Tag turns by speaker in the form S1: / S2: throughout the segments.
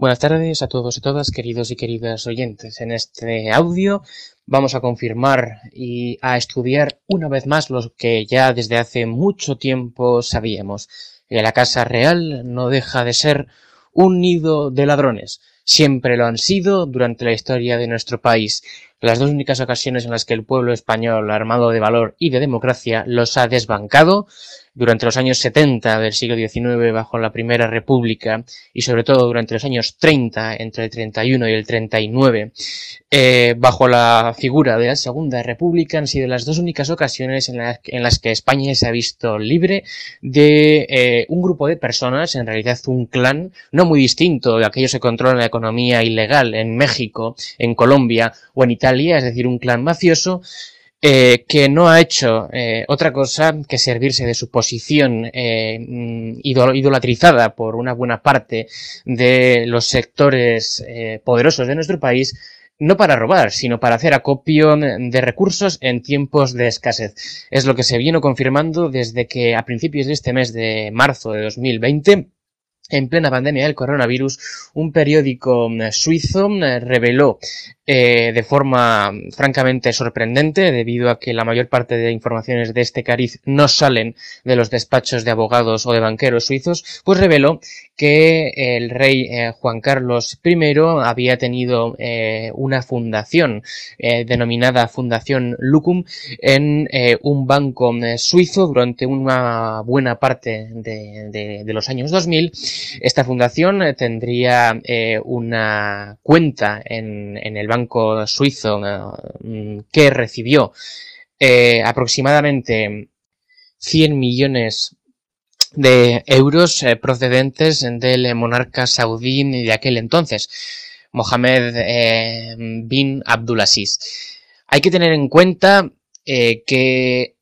S1: Buenas tardes a todos y todas, queridos y queridas oyentes. En este audio vamos a confirmar y a estudiar una vez más lo que ya desde hace mucho tiempo sabíamos. Que la Casa Real no deja de ser un nido de ladrones. Siempre lo han sido durante la historia de nuestro país. Las dos únicas ocasiones en las que el pueblo español, armado de valor y de democracia, los ha desbancado durante los años 70 del siglo XIX bajo la Primera República y sobre todo durante los años 30, entre el 31 y el 39, eh, bajo la figura de la Segunda República han sido las dos únicas ocasiones en, las que España se ha visto libre de eh, un grupo de personas, en realidad un clan, no muy distinto de aquellos que controlan la economía ilegal en México, en Colombia o en Italia, es decir, un clan mafioso, eh, que no ha hecho eh, otra cosa que servirse de su posición eh, mm, idolatrizada por una buena parte de los sectores poderosos de nuestro país, no para robar, sino para hacer acopio de recursos en tiempos de escasez. Es lo que se vino confirmando desde que a principios de este mes de marzo de 2020 en plena pandemia del coronavirus, un periódico mm, suizo mm, reveló eh, de forma francamente sorprendente, debido a que la mayor parte de informaciones de este cariz no salen de los despachos de abogados o de banqueros suizos, pues reveló que el rey eh, Juan Carlos I había tenido eh, una fundación denominada Fundación Lucum en un banco suizo durante una buena parte de, los años 2000 esta fundación tendría una cuenta en, el banco suizo eh, que recibió aproximadamente 100 millones de euros procedentes del monarca saudí de aquel entonces, Mohammed bin Abdulaziz. Hay que tener en cuenta que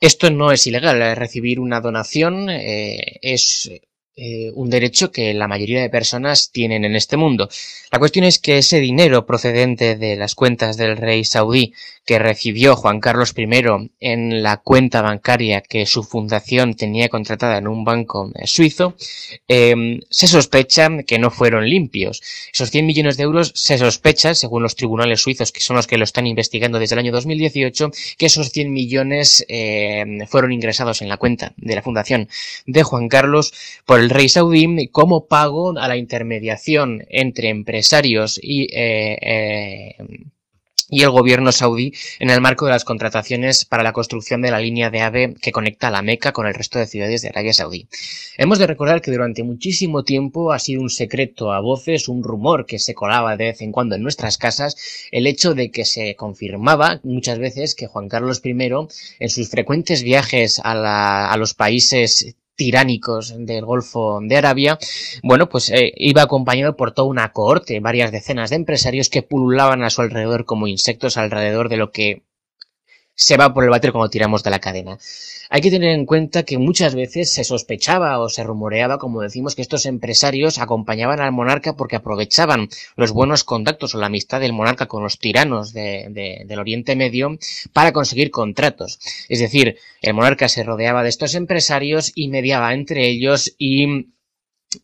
S1: esto no es ilegal, recibir una donación es eh, un derecho que la mayoría de personas tienen en este mundo. La cuestión es que ese dinero procedente de las cuentas del rey saudí que recibió Juan Carlos I en la cuenta bancaria que su fundación tenía contratada en un banco eh, suizo, em, se sospecha que no fueron limpios. Esos 100 millones de euros se sospecha, según los tribunales suizos, que son los que lo están investigando desde el año 2018, que esos 100 millones em, fueron ingresados en la cuenta de la fundación de Juan Carlos por el rey saudí como pago a la intermediación entre empresarios y eh, eh, y el gobierno saudí en el marco de las contrataciones para la construcción de la línea de AVE que conecta la Meca con el resto de ciudades de Arabia Saudí. Hemos de recordar que durante muchísimo tiempo ha sido un secreto a voces, un rumor que se colaba de vez en cuando en nuestras casas, el hecho de que se confirmaba muchas veces que Juan Carlos I, en sus frecuentes viajes a los países tiránicos del Golfo de Arabia, bueno, pues eh, iba acompañado por toda una cohorte, varias decenas de empresarios que pululaban a su alrededor como insectos alrededor de lo que se va por el váter cuando tiramos de la cadena. Hay que tener en cuenta que muchas veces se sospechaba o se rumoreaba, como decimos, que estos empresarios acompañaban al monarca porque aprovechaban los buenos contactos o la amistad del monarca con los tiranos del Oriente Medio para conseguir contratos. Es decir, el monarca se rodeaba de estos empresarios y mediaba entre ellos y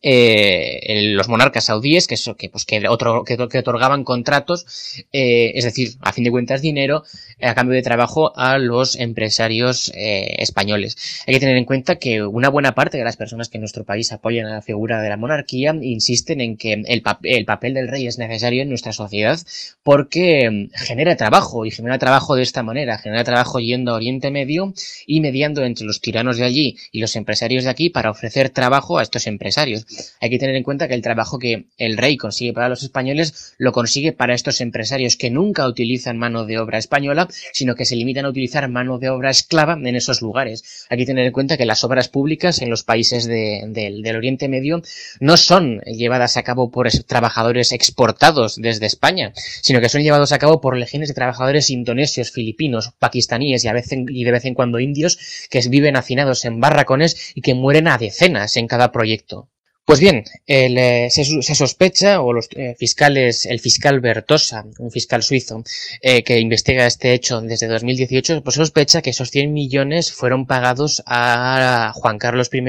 S1: eh, los monarcas saudíes, que, que, pues, que, otro, que, otorgaban contratos, eh, es decir, a fin de cuentas dinero, eh, a cambio de trabajo a los empresarios españoles. Hay que tener en cuenta que una buena parte de las personas que en nuestro país apoyan a la figura de la monarquía insisten en que el, el papel del rey es necesario en nuestra sociedad porque mm, genera trabajo y genera trabajo de esta manera, genera trabajo yendo a Oriente Medio y mediando entre los tiranos de allí y los empresarios de aquí para ofrecer trabajo a estos empresarios. Hay que tener en cuenta que el trabajo que el rey consigue para los españoles lo consigue para estos empresarios que nunca utilizan mano de obra española, sino que se limitan a utilizar mano de obra esclava en esos lugares. Hay que tener en cuenta que las obras públicas en los países del Oriente Medio no son llevadas a cabo por trabajadores exportados desde España, sino que son llevados a cabo por legiones de trabajadores indonesios, filipinos, pakistaníes y, a veces, y de vez en cuando indios que viven hacinados en barracones y que mueren a decenas en cada proyecto. Pues bien, eh, se, sospecha, o los eh, fiscales, el fiscal Bertosa, un fiscal suizo, eh, que investiga este hecho desde 2018, pues sospecha que esos 100 millones fueron pagados a Juan Carlos I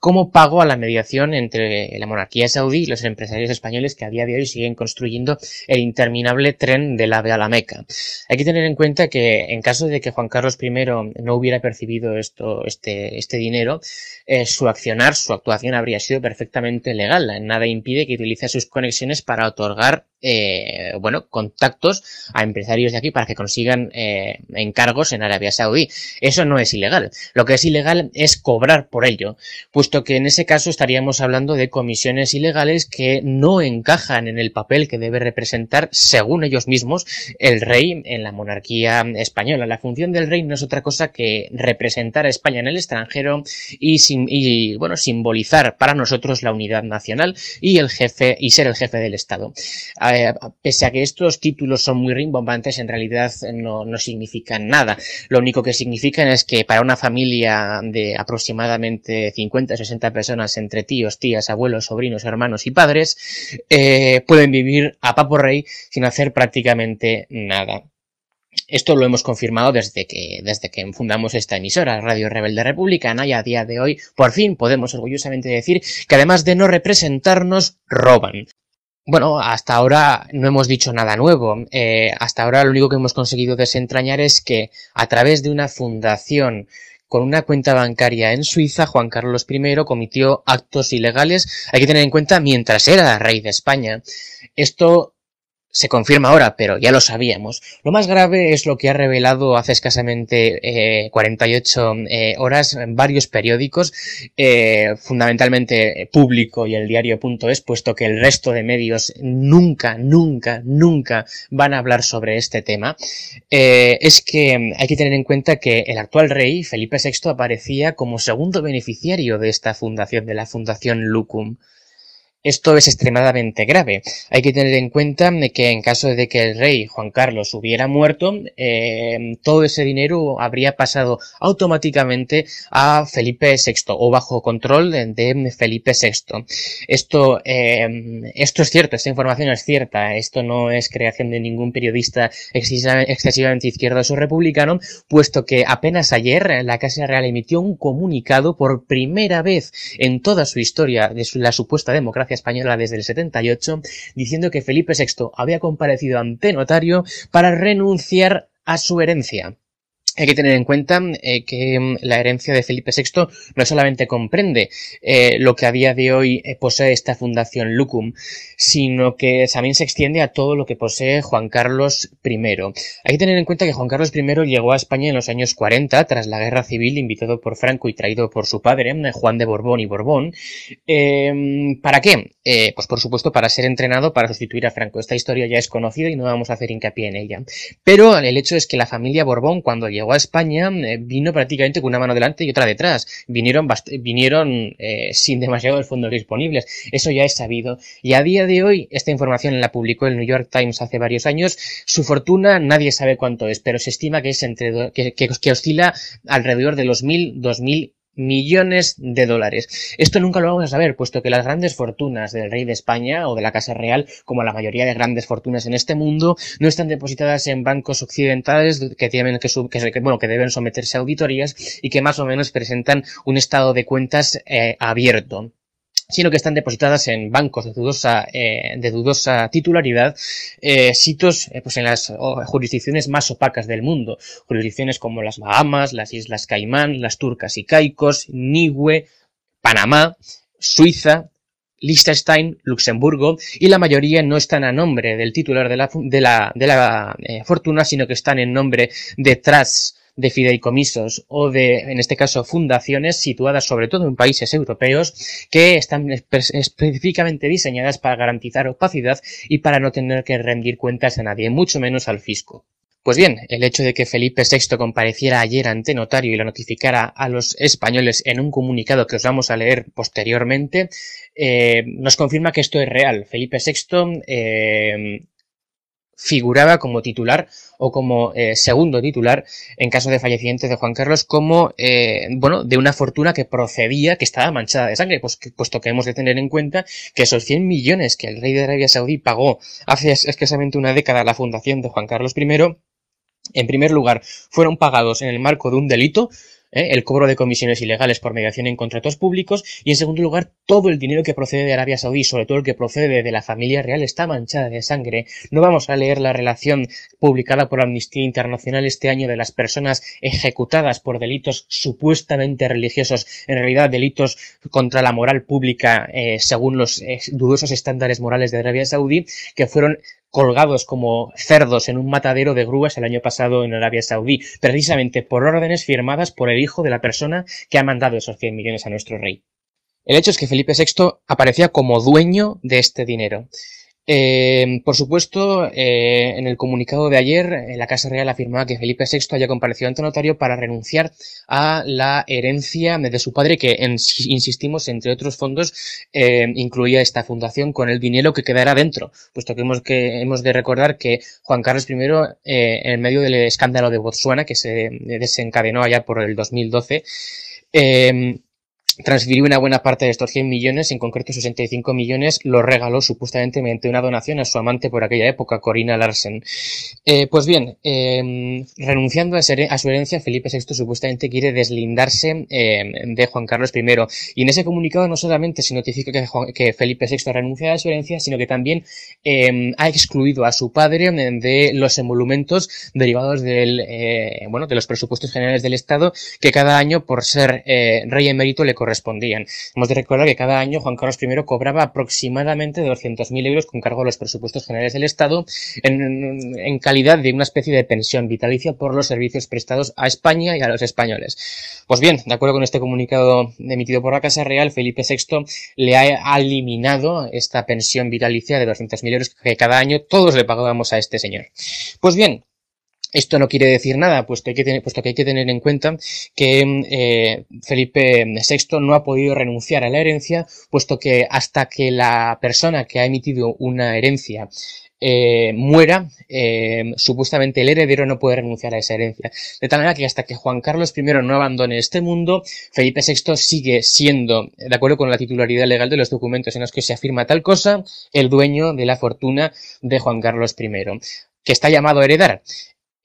S1: como pago a la mediación entre la monarquía saudí y los empresarios españoles que a día de hoy siguen construyendo el interminable tren del AVE a la Meca. Hay que tener en cuenta que en caso de que Juan Carlos I no hubiera percibido esto, este, este dinero, su accionar, su actuación habría sido perfectamente legal. Nada impide que utilice sus conexiones para otorgar eh, bueno, contactos a empresarios de aquí para que consigan eh, encargos en Arabia Saudí. Eso no es ilegal. Lo que es ilegal es cobrar por ello, puesto que en ese caso estaríamos hablando de comisiones ilegales que no encajan en el papel que debe representar, según ellos mismos, el rey en la monarquía española. La función del rey no es otra cosa que representar a España en el extranjero y, bueno, simbolizar para nosotros la unidad nacional y el jefe y ser el jefe del Estado pese a que estos títulos son muy rimbombantes, en realidad no, no significan nada. Lo único que significan es que para una familia de aproximadamente 50 o 60 personas entre tíos, tías, abuelos, sobrinos, hermanos y padres, eh, pueden vivir a papo rey sin hacer prácticamente nada. Esto lo hemos confirmado desde que, desde que fundamos esta emisora, Radio Rebelde Republicana, y a día de hoy, por fin podemos orgullosamente decir que además de no representarnos, roban. Bueno, hasta ahora no hemos dicho nada nuevo. Eh, hasta ahora lo único que hemos conseguido desentrañar es que a través de una fundación con una cuenta bancaria en Suiza, Juan Carlos I cometió actos ilegales, hay que tener en cuenta, mientras era rey de España. Esto se confirma ahora, pero ya lo sabíamos. Lo más grave es lo que ha revelado hace escasamente 48 eh, eh, horas en varios periódicos, eh, fundamentalmente Público y el diario.es, puesto que el resto de medios nunca, nunca, nunca van a hablar sobre este tema. es que hay que tener en cuenta que el actual rey, Felipe VI, aparecía como segundo beneficiario de esta fundación, de la Fundación Lucum. Esto es extremadamente grave. Hay que tener en cuenta que en caso de que el rey Juan Carlos hubiera muerto, eh, todo ese dinero habría pasado automáticamente a Felipe VI o bajo control de, Felipe VI. Esto, eh, esto es cierto, esta información es cierta. Esto no es creación de ningún periodista excesivamente izquierdo o republicano, puesto que apenas ayer la Casa Real emitió un comunicado por primera vez en toda su historia de la supuesta democracia española desde el 78, diciendo que Felipe VI había comparecido ante notario para renunciar a su herencia. Hay que tener en cuenta eh, que mm, la herencia de Felipe VI no solamente comprende eh, lo que a día de hoy eh, posee esta fundación Lucum, sino que también se extiende a todo lo que posee Juan Carlos I. Hay que tener en cuenta que Juan Carlos I llegó a España en los años 40, tras la guerra civil, invitado por Franco y traído por su padre, Juan de Borbón y Borbón. Em, ¿Para qué? pues por supuesto para ser entrenado para sustituir a Franco. Esta historia ya es conocida y no vamos a hacer hincapié en ella. Pero el hecho es que la familia Borbón, cuando llegó a España eh, vino prácticamente con una mano delante y otra detrás. Vinieron, vinieron eh, sin demasiados fondos disponibles. Eso ya es sabido. Y a día de hoy, esta información la publicó el New York Times hace varios años. Su fortuna nadie sabe cuánto es, pero se estima que es entre que oscila alrededor de los mil, dos mil millones de dólares. Esto nunca lo vamos a saber, puesto que las grandes fortunas del rey de España o de la Casa Real, como la mayoría de grandes fortunas en este mundo, no están depositadas en bancos occidentales que tienen que, que, bueno, que deben someterse a auditorías y que más o menos presentan un estado de cuentas eh, abierto sino que están depositadas en bancos de dudosa, eh, de dudosa titularidad, eh, sitios eh, pues en las jurisdicciones más opacas del mundo, jurisdicciones como las Bahamas, las Islas Caimán, las Turcas y Caicos, Niue, Panamá, Suiza, Liechtenstein, Luxemburgo, y la mayoría no están a nombre del titular de la, de la, de la fortuna, sino que están en nombre de trusts de fideicomisos o de, en este caso, fundaciones situadas sobre todo en países europeos que están específicamente diseñadas para garantizar opacidad y para no tener que rendir cuentas a nadie, mucho menos al fisco. Pues bien, el hecho de que Felipe VI compareciera ayer ante notario y lo notificara a los españoles en un comunicado que os vamos a leer posteriormente, eh, nos confirma que esto es real. Felipe VI figuraba como titular o como eh, segundo titular en caso de fallecimiento de Juan Carlos como, eh, bueno, de una fortuna que procedía, que estaba manchada de sangre, pues puesto que hemos de tener en cuenta que esos 100 millones que el rey de Arabia Saudí pagó hace escasamente una década a la fundación de Juan Carlos I, en primer lugar, fueron pagados en el marco de un delito, ¿eh? el cobro de comisiones ilegales por mediación en contratos públicos y en segundo lugar todo el dinero que procede de Arabia Saudí, sobre todo el que procede de la familia real, está manchada de sangre. No vamos a leer la relación publicada por Amnistía Internacional este año de las personas ejecutadas por delitos supuestamente religiosos, en realidad delitos contra la moral pública eh, según los eh, dudosos estándares morales de Arabia Saudí, que fueron colgados como cerdos en un matadero de grúas el año pasado en Arabia Saudí, precisamente por órdenes firmadas por el hijo de la persona que ha mandado esos 100 millones a nuestro rey. El hecho es que Felipe VI aparecía como dueño de este dinero. Eh, por supuesto, eh, en el comunicado de ayer, eh, la Casa Real afirmaba que Felipe VI haya comparecido ante notario para renunciar a la herencia de su padre, que insistimos, entre otros fondos, incluía esta fundación con el dinero que quedará dentro, puesto que hemos, que hemos de recordar que Juan Carlos I, en medio del escándalo de Botsuana, que se desencadenó allá por el 2012, transfirió una buena parte de estos 100 millones, en concreto 65 millones, los regaló supuestamente mediante una donación a su amante por aquella época, Corina Larsen. Eh, pues bien, em, renunciando a, su herencia, Felipe VI supuestamente quiere deslindarse em, de Juan Carlos I. Y en ese comunicado no solamente se notifica que, Felipe VI renuncia a su herencia, sino que también em, ha excluido a su padre de los emolumentos derivados del, eh, bueno, de los presupuestos generales del Estado, que cada año, por ser eh, rey emérito, le correspondían. Hemos de recordar que cada año Juan Carlos I cobraba aproximadamente 200.000 euros con cargo a los presupuestos generales del Estado en, calidad de una especie de pensión vitalicia por los servicios prestados a España y a los españoles. Pues bien, de acuerdo con este comunicado emitido por la Casa Real, Felipe VI le ha eliminado esta pensión vitalicia de 200.000 euros que cada año todos le pagábamos a este señor. Pues bien, esto no quiere decir nada, puesto, que hay que tener en cuenta que eh, Felipe VI no ha podido renunciar a la herencia, puesto que hasta que la persona que ha emitido una herencia eh, muera, eh, supuestamente el heredero no puede renunciar a esa herencia. De tal manera que hasta que Juan Carlos I no abandone este mundo, Felipe VI sigue siendo, de acuerdo con la titularidad legal de los documentos en los que se afirma tal cosa, el dueño de la fortuna de Juan Carlos I, que está llamado a heredar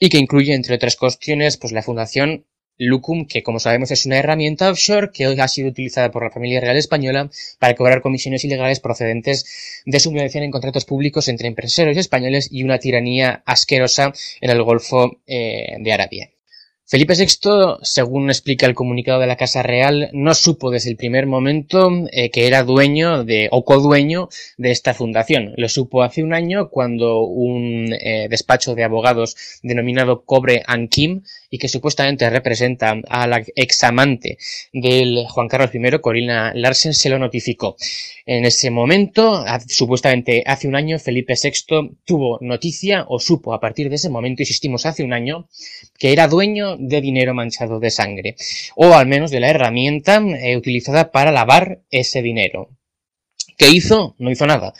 S1: y que incluye, entre otras cuestiones, pues la fundación Lucum, que como sabemos es una herramienta offshore que hoy ha sido utilizada por la familia real española para cobrar comisiones ilegales procedentes de su mediación en contratos públicos entre empresarios españoles y una tiranía asquerosa en el Golfo eh, de Arabia. Felipe VI, según explica el comunicado de la Casa Real, no supo desde el primer momento eh, que era dueño de, o codueño de esta fundación. Lo supo hace un año cuando un eh, despacho de abogados denominado Cobre Kim y que supuestamente representa a la examante del Juan Carlos I, Corina Larsen, se lo notificó. En ese momento, supuestamente hace un año, Felipe VI tuvo noticia o supo a partir de ese momento, insistimos hace un año, que era dueño de dinero manchado de sangre, o al menos de la herramienta eh, utilizada para lavar ese dinero. ¿Qué hizo? No hizo nada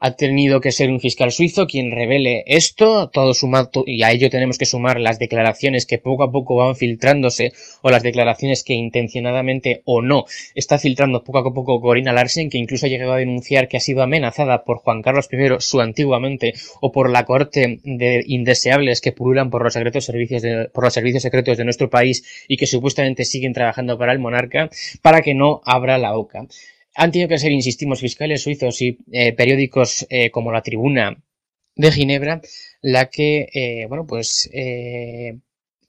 S1: ha tenido que ser un fiscal suizo quien revele esto, todo sumado, y a ello tenemos que sumar las declaraciones que poco a poco van filtrándose, o las declaraciones que intencionadamente o no está filtrando poco a poco Corina Larsen, que incluso ha llegado a denunciar que ha sido amenazada por Juan Carlos I, su antiguamente, o por la corte de indeseables que pululan por los secretos servicios de, por los servicios secretos de nuestro país y que supuestamente siguen trabajando para el monarca, para que no abra la boca. Han tenido que ser, insistimos, fiscales suizos y eh, periódicos eh, como La Tribuna de Ginebra, la que, eh, bueno, pues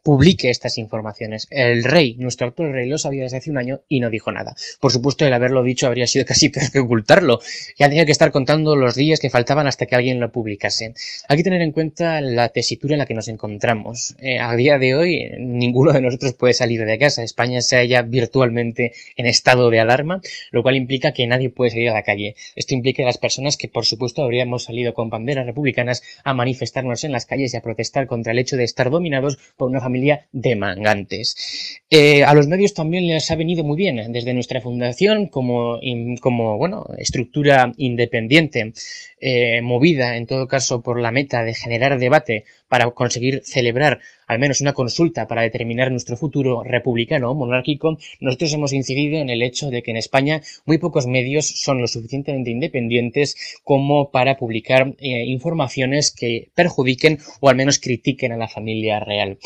S1: publique estas informaciones. El rey, nuestro actual rey, lo sabía desde hace un año y no dijo nada. Por supuesto, el haberlo dicho habría sido casi peor que ocultarlo. Ya tenía que estar contando los días que faltaban hasta que alguien lo publicase. Hay que tener en cuenta la tesitura en la que nos encontramos. Eh, a día de hoy, ninguno de nosotros puede salir de casa. España se halla virtualmente en estado de alarma, lo cual implica que nadie puede salir a la calle. Esto implica que las personas que, por supuesto, habríamos salido con banderas republicanas a manifestarnos en las calles y a protestar contra el hecho de estar dominados por una familia familia de mangantes. Eh, a los medios también les ha venido muy bien, desde nuestra fundación como, como bueno, estructura independiente, eh, movida en todo caso por la meta de generar debate para conseguir celebrar al menos una consulta para determinar nuestro futuro republicano o monárquico, nosotros hemos incidido en el hecho de que en España muy pocos medios son lo suficientemente independientes como para publicar eh, informaciones que perjudiquen o al menos critiquen a la familia real.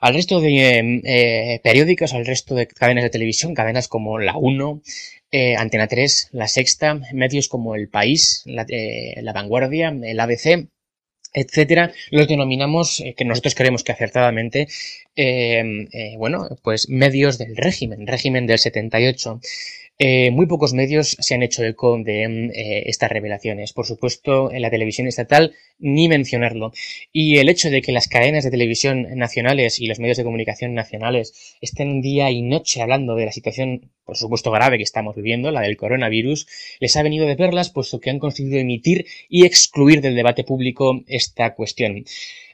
S1: Al resto de eh, periódicos, al resto de cadenas de televisión, cadenas como La 1, eh, Antena 3, La Sexta, medios como El País, la Vanguardia, el ABC, etcétera, los denominamos, eh, que nosotros creemos que acertadamente, eh, eh, bueno, pues medios del régimen, régimen del 78. Eh, muy pocos medios se han hecho eco de mm, eh, estas revelaciones. Por supuesto, en la televisión estatal, ni mencionarlo. Y el hecho de que las cadenas de televisión nacionales y los medios de comunicación nacionales estén día y noche hablando de la situación, por supuesto, grave que estamos viviendo, la del coronavirus, les ha venido de perlas, puesto que han conseguido emitir y excluir del debate público esta cuestión.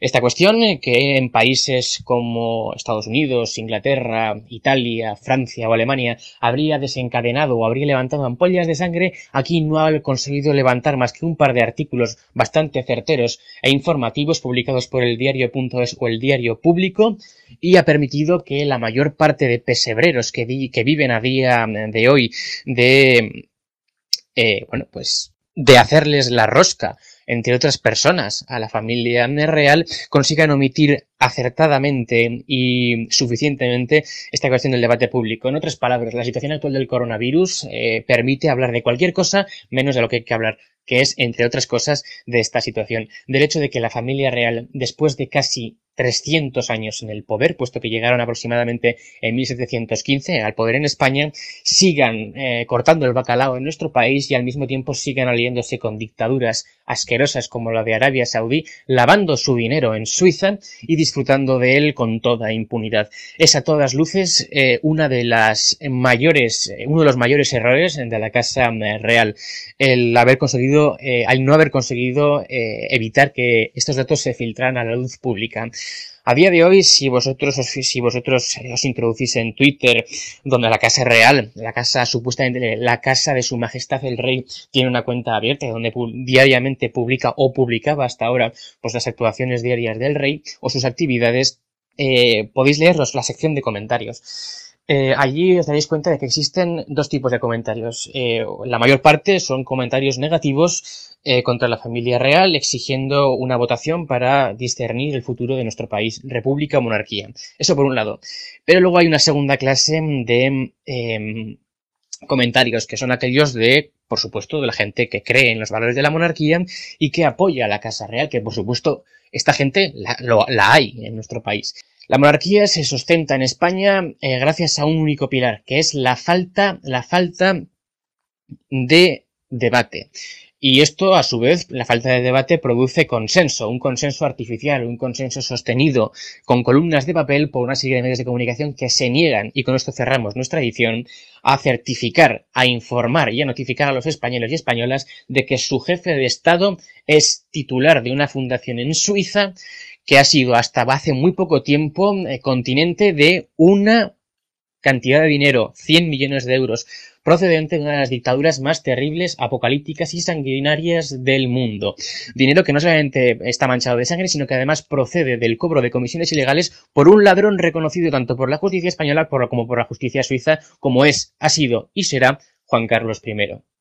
S1: Esta cuestión que en países como Estados Unidos, Inglaterra, Italia, Francia o Alemania habría desencadenado o habría levantado ampollas de sangre, aquí no ha conseguido levantar más que un par de artículos bastante certeros e informativos publicados por el diario.es o el diario público y ha permitido que la mayor parte de pesebreros que, viven a día de hoy de, eh, bueno, pues de hacerles la rosca entre otras personas, a la familia real, consigan omitir acertadamente y suficientemente esta cuestión del debate público. En otras palabras, la situación actual del coronavirus eh, permite hablar de cualquier cosa menos de lo que hay que hablar, que es, entre otras cosas, de esta situación, del hecho de que la familia real, después de casi 300 años en el poder, puesto que llegaron aproximadamente en 1715 al poder en España, sigan eh, cortando el bacalao en nuestro país y al mismo tiempo sigan aliándose con dictaduras asquerosas como la de Arabia Saudí, lavando su dinero en Suiza y disfrutando de él con toda impunidad. Es a todas luces eh, una de las mayores, eh, uno de los mayores errores de la Casa Real, el haber conseguido, al no haber conseguido evitar que estos datos se filtraran a la luz pública. A día de hoy, si vosotros, os, si vosotros eh, os introducís en Twitter, donde la casa real, la casa supuestamente, la casa de su majestad el rey, tiene una cuenta abierta donde diariamente publica o publicaba hasta ahora pues las actuaciones diarias del rey o sus actividades, eh, podéis leerlos, la sección de comentarios. Eh, allí os daréis cuenta de que existen dos tipos de comentarios. la mayor parte son comentarios negativos eh, contra la familia real, exigiendo una votación para discernir el futuro de nuestro país, república o monarquía. Eso por un lado. Pero luego hay una segunda clase de em, comentarios, que son aquellos de, por supuesto, de la gente que cree en los valores de la monarquía y que apoya a la Casa Real, que por supuesto esta gente la, hay en nuestro país. La monarquía se sustenta en España eh, gracias a un único pilar, que es la falta, la falta de debate. Y esto, a su vez, la falta de debate produce consenso, un consenso artificial, un consenso sostenido con columnas de papel por una serie de medios de comunicación que se niegan, y con esto cerramos nuestra edición, a certificar, a informar y a notificar a los españoles y españolas de que su jefe de Estado es titular de una fundación en Suiza que ha sido hasta hace muy poco tiempo eh, continente de una cantidad de dinero, 100 millones de euros, procedente de una de las dictaduras más terribles, apocalípticas y sanguinarias del mundo. Dinero que no solamente está manchado de sangre, sino que además procede del cobro de comisiones ilegales por un ladrón reconocido tanto por la justicia española como por la justicia suiza, como es, ha sido y será Juan Carlos I.